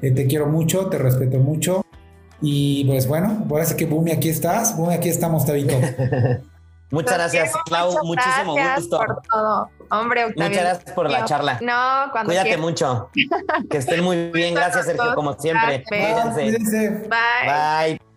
Eh, te quiero mucho, te respeto mucho. Y pues bueno, ahora sí que Bumi, aquí estás. Bumi, aquí estamos, Tabito. Muchas gracias, Clau. Muchísimo gusto. Por todo. Hombre, Octavio. Muchas gracias por la charla. No, cuando Cuídate mucho. Que estén muy bien. Gracias, Sergio, como siempre. Cuídense. Bye. Bye.